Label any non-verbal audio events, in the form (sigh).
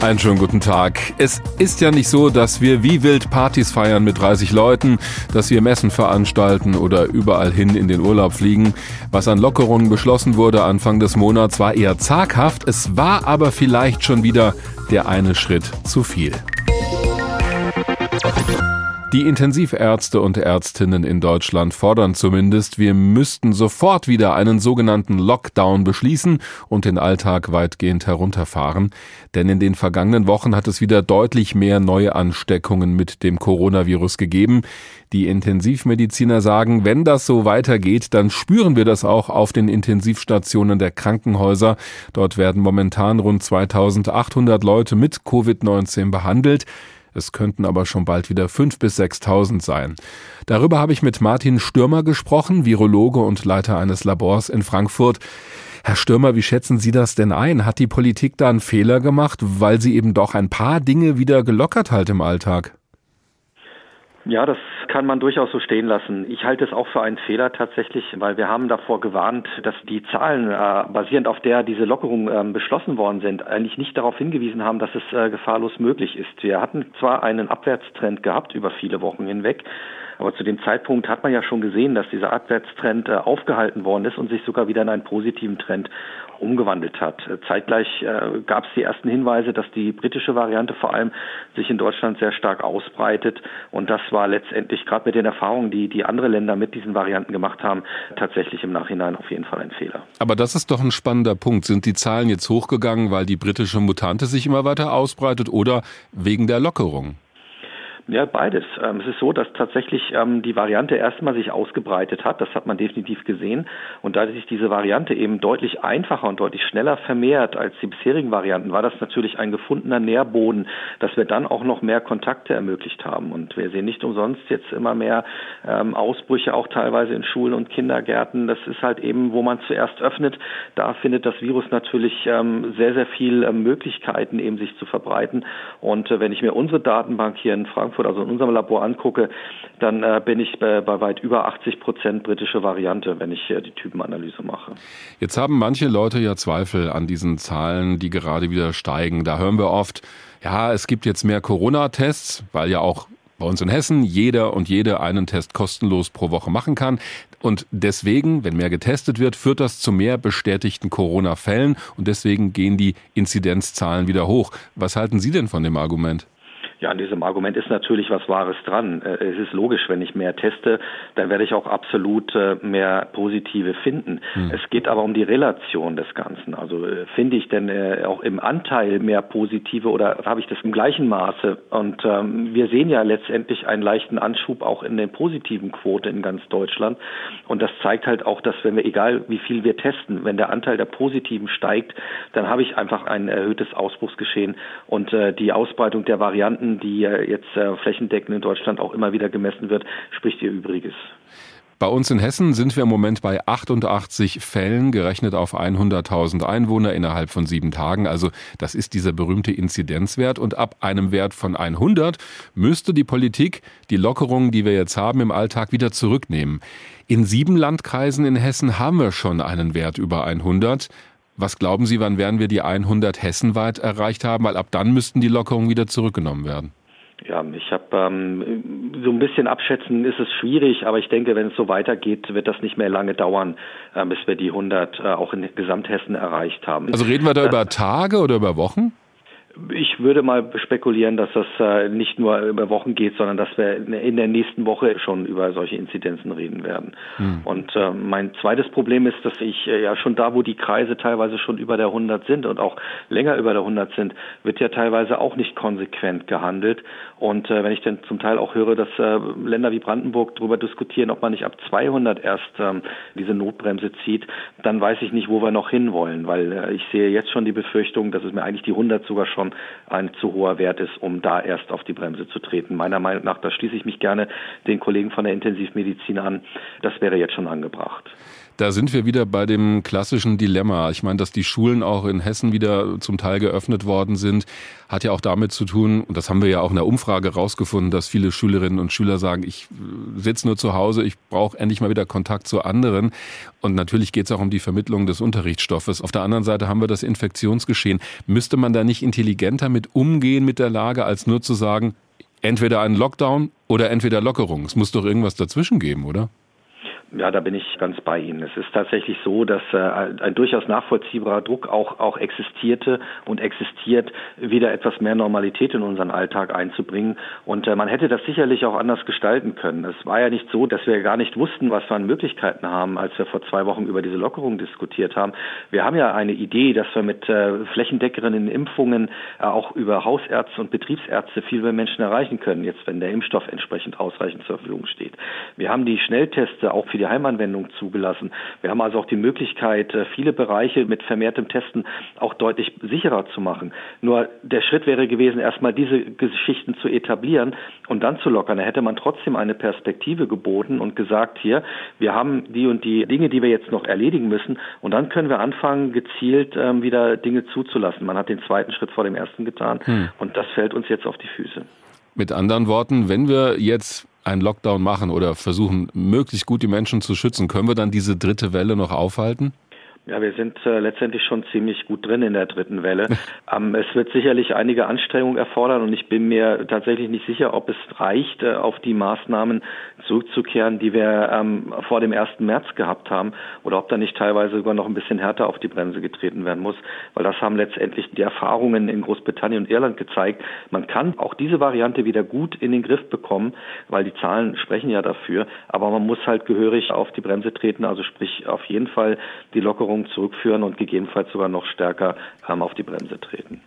Einen schönen guten Tag. Es ist ja nicht so, dass wir wie wild Partys feiern mit 30 Leuten, dass wir Messen veranstalten oder überall hin in den Urlaub fliegen. Was an Lockerungen beschlossen wurde Anfang des Monats war eher zaghaft, es war aber vielleicht schon wieder der eine Schritt zu viel. Die Intensivärzte und Ärztinnen in Deutschland fordern zumindest, wir müssten sofort wieder einen sogenannten Lockdown beschließen und den Alltag weitgehend herunterfahren. Denn in den vergangenen Wochen hat es wieder deutlich mehr neue Ansteckungen mit dem Coronavirus gegeben. Die Intensivmediziner sagen, wenn das so weitergeht, dann spüren wir das auch auf den Intensivstationen der Krankenhäuser. Dort werden momentan rund 2800 Leute mit Covid-19 behandelt. Es könnten aber schon bald wieder 5.000 bis 6.000 sein. Darüber habe ich mit Martin Stürmer gesprochen, Virologe und Leiter eines Labors in Frankfurt. Herr Stürmer, wie schätzen Sie das denn ein? Hat die Politik da einen Fehler gemacht, weil sie eben doch ein paar Dinge wieder gelockert hat im Alltag? Ja, das kann man durchaus so stehen lassen. Ich halte es auch für einen Fehler tatsächlich, weil wir haben davor gewarnt, dass die Zahlen, äh, basierend auf der diese Lockerungen äh, beschlossen worden sind, eigentlich nicht darauf hingewiesen haben, dass es äh, gefahrlos möglich ist. Wir hatten zwar einen Abwärtstrend gehabt über viele Wochen hinweg, aber zu dem Zeitpunkt hat man ja schon gesehen, dass dieser Abwärtstrend äh, aufgehalten worden ist und sich sogar wieder in einen positiven Trend umgewandelt hat. Zeitgleich äh, gab es die ersten Hinweise, dass die britische Variante vor allem sich in Deutschland sehr stark ausbreitet. Und das war letztendlich gerade mit den Erfahrungen, die die andere Länder mit diesen Varianten gemacht haben, tatsächlich im Nachhinein auf jeden Fall ein Fehler. Aber das ist doch ein spannender Punkt. Sind die Zahlen jetzt hochgegangen, weil die britische Mutante sich immer weiter ausbreitet oder wegen der Lockerung? Ja, beides. Ähm, es ist so, dass tatsächlich ähm, die Variante erstmal sich ausgebreitet hat. Das hat man definitiv gesehen. Und da sich diese Variante eben deutlich einfacher und deutlich schneller vermehrt als die bisherigen Varianten, war das natürlich ein gefundener Nährboden, dass wir dann auch noch mehr Kontakte ermöglicht haben. Und wir sehen nicht umsonst jetzt immer mehr ähm, Ausbrüche, auch teilweise in Schulen und Kindergärten. Das ist halt eben, wo man zuerst öffnet. Da findet das Virus natürlich sehr, sehr viel Möglichkeiten, eben sich zu verbreiten. Und äh, wenn ich mir unsere Datenbank hier in Frankfurt Frankfurt, also in unserem Labor angucke, dann äh, bin ich bei, bei, weit über 80 Prozent britische Variante, wenn ich äh, die Typenanalyse mache. Jetzt haben manche Leute ja Zweifel an diesen Zahlen, die gerade wieder steigen. Da hören wir oft, ja, es gibt jetzt mehr Corona-Tests, weil ja auch bei uns in Hessen jeder und jede einen Test kostenlos pro Woche machen kann. Und deswegen, wenn mehr getestet wird, führt das zu mehr bestätigten Corona-Fällen und deswegen gehen die Inzidenzzahlen wieder hoch. Was halten Sie denn von dem Argument? Ja, an diesem Argument ist natürlich was Wahres dran. Äh, es ist logisch, wenn ich mehr teste, dann werde ich auch absolut äh, mehr positive finden. Hm. Es geht aber um die Relation des Ganzen. Also äh, finde ich denn auch im Anteil mehr positive oder habe ich das im gleichen Maße? Und ähm, wir sehen ja letztendlich einen leichten Anschub auch in der positiven Quote in ganz Deutschland. Und das zeigt halt auch, dass wenn wir, egal wie viel wir testen, wenn der Anteil der Positiven steigt, dann habe ich einfach ein erhöhtes Ausbruchsgeschehen und äh, die Ausbreitung der Varianten Daten, die jetzt äh, flächendeckend in Deutschland auch immer wieder gemessen wird, spricht ihr Übriges. Bei uns in Hessen sind wir im Moment bei 88 Fällen, gerechnet auf 100.000 Einwohner innerhalb von sieben Tagen. Also das ist dieser berühmte Inzidenzwert. Und ab einem Wert von 100 müsste die Politik die Lockerungen, die wir jetzt haben im Alltag, wieder zurücknehmen. In sieben Landkreisen in Hessen haben wir schon einen Wert über 100. Was glauben Sie, wann werden wir die 100 hessenweit erreicht haben? Weil ab dann müssten die Lockerungen wieder zurückgenommen werden. Ja, ich habe ähm, so ein bisschen abschätzen ist es schwierig, aber ich denke, wenn es so weitergeht, wird das nicht mehr lange dauern, äh, bis wir die 100 äh, auch in Gesamthessen erreicht haben. Also reden wir da das, über Tage oder über Wochen? Ich würde mal spekulieren, dass das äh, nicht nur über Wochen geht, sondern dass wir in der nächsten Woche schon über solche Inzidenzen reden werden. Hm. Und äh, mein zweites Problem ist, dass ich äh, ja schon da, wo die Kreise teilweise schon über der 100 sind und auch länger über der 100 sind, wird ja teilweise auch nicht konsequent gehandelt. Und wenn ich dann zum Teil auch höre, dass Länder wie Brandenburg darüber diskutieren, ob man nicht ab 200 erst ähm, diese Notbremse zieht, dann weiß ich nicht, wo wir noch hinwollen, weil ich sehe jetzt schon die Befürchtung, dass es mir eigentlich die 100 sogar schon ein zu hoher Wert ist, um da erst auf die Bremse zu treten. Meiner Meinung nach, da schließe ich mich gerne den Kollegen von der Intensivmedizin an, das wäre jetzt schon angebracht. Da sind wir wieder bei dem klassischen Dilemma. Ich meine, dass die Schulen auch in Hessen wieder zum Teil geöffnet worden sind, hat ja auch damit zu tun, und das haben wir ja auch in der Umfrage rausgefunden, dass viele Schülerinnen und Schüler sagen, ich sitze nur zu Hause, ich brauche endlich mal wieder Kontakt zu anderen. Und natürlich geht es auch um die Vermittlung des Unterrichtsstoffes. Auf der anderen Seite haben wir das Infektionsgeschehen. Müsste man da nicht intelligenter mit umgehen mit der Lage, als nur zu sagen, entweder einen Lockdown oder entweder Lockerung? Es muss doch irgendwas dazwischen geben, oder? Ja, da bin ich ganz bei Ihnen. Es ist tatsächlich so, dass äh, ein durchaus nachvollziehbarer Druck auch, auch existierte und existiert, wieder etwas mehr Normalität in unseren Alltag einzubringen. Und äh, man hätte das sicherlich auch anders gestalten können. Es war ja nicht so, dass wir gar nicht wussten, was wir an Möglichkeiten haben, als wir vor zwei Wochen über diese Lockerung diskutiert haben. Wir haben ja eine Idee, dass wir mit äh, flächendeckenden Impfungen äh, auch über Hausärzte und Betriebsärzte viel mehr Menschen erreichen können, jetzt wenn der Impfstoff entsprechend ausreichend zur Verfügung steht. Wir haben die Schnellteste auch für die Heimanwendung zugelassen. Wir haben also auch die Möglichkeit, äh, viele Bereiche mit vermehrtem Testen auch deutlich sicherer zu machen. Nur der Schritt wäre gewesen, erstmal diese Geschichten zu etablieren und dann zu lockern. Da hätte man trotzdem eine Perspektive geboten und gesagt, hier, wir haben die und die Dinge, die wir jetzt noch erledigen müssen und dann können wir anfangen, gezielt ähm, wieder Dinge zuzulassen. Man hat den zweiten Schritt vor dem ersten getan hm. und das fällt uns jetzt auf die Füße. Mit anderen Worten, wenn wir jetzt einen Lockdown machen oder versuchen, möglichst gut die Menschen zu schützen, können wir dann diese dritte Welle noch aufhalten? Ja, wir sind äh, letztendlich schon ziemlich gut drin in der dritten Welle. (laughs) ähm, es wird sicherlich einige Anstrengungen erfordern und ich bin mir tatsächlich nicht sicher, ob es reicht, äh, auf die Maßnahmen zurückzukehren, die wir ähm, vor dem 1. März gehabt haben oder ob da nicht teilweise sogar noch ein bisschen härter auf die Bremse getreten werden muss, weil das haben letztendlich die Erfahrungen in Großbritannien und Irland gezeigt. Man kann auch diese Variante wieder gut in den Griff bekommen, weil die Zahlen sprechen ja dafür, aber man muss halt gehörig auf die Bremse treten, also sprich auf jeden Fall die Lockerung Veränderungen zurückführen und gegebenenfalls sogar noch stärker ähm, auf die Bremse treten.